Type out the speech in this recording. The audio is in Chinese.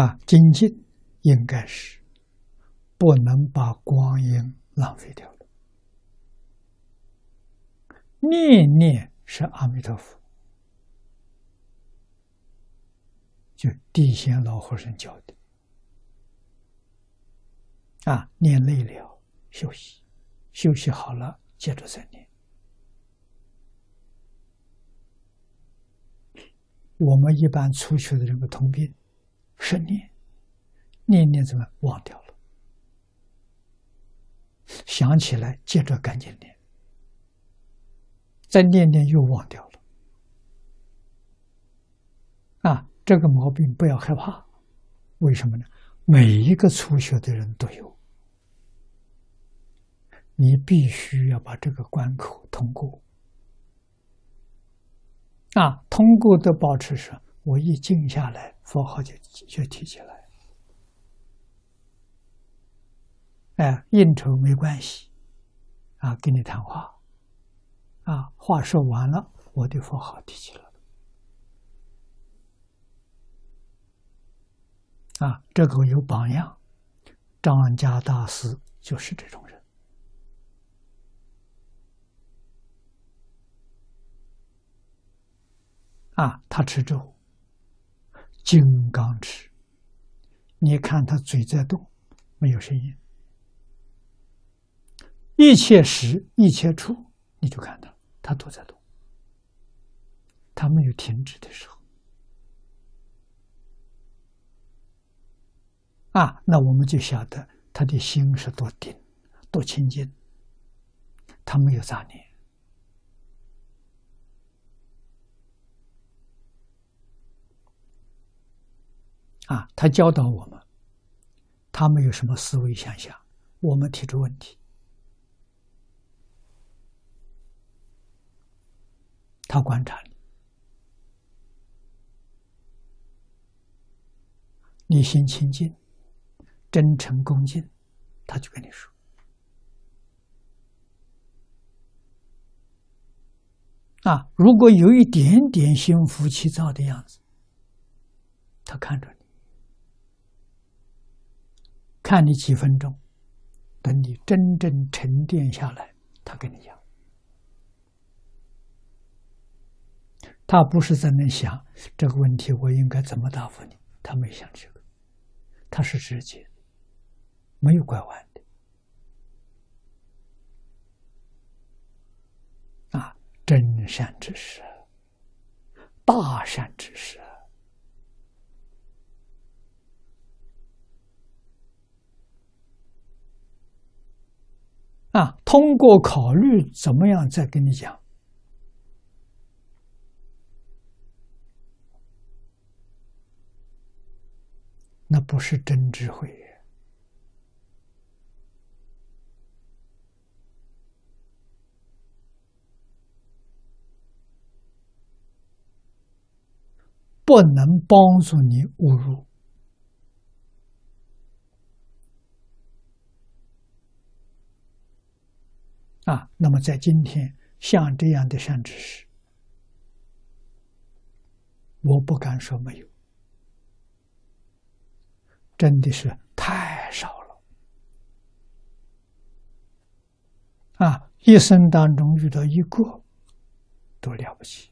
啊，精进应该是不能把光阴浪费掉了。念念是阿弥陀佛，就地仙老和尚教的。啊，念累了休息，休息好了接着再念。我们一般出去的这个通病，是念，念念怎么忘掉了？想起来接着赶紧念，再念念又忘掉了。啊，这个毛病不要害怕，为什么呢？每一个初学的人都有，你必须要把这个关口通过。啊，通过的保持是，我一静下来，佛号就就提起来。哎，应酬没关系，啊，跟你谈话，啊，话说完了，我的佛号提起了。啊，这个有榜样，张家大师就是这种人。啊，他吃粥，金刚吃。你看他嘴在动，没有声音。一切时，一切处，你就看到他都在动，他没有停止的时候。啊，那我们就晓得他的心是多定、多清净，他没有杂念。啊，他教导我们，他没有什么思维想象，我们提出问题，他观察你，你心清净、真诚恭敬，他就跟你说。啊，如果有一点点心浮气躁的样子，他看着你。看你几分钟，等你真正沉淀下来，他跟你讲，他不是在那想这个问题，我应该怎么答复你？他没想这个，他是直接，没有拐弯的。啊，真善之事，大善之事。啊，通过考虑怎么样再跟你讲，那不是真智慧，不能帮助你悟入。啊，那么在今天，像这样的善知识，我不敢说没有，真的是太少了。啊，一生当中遇到一个，多了不起。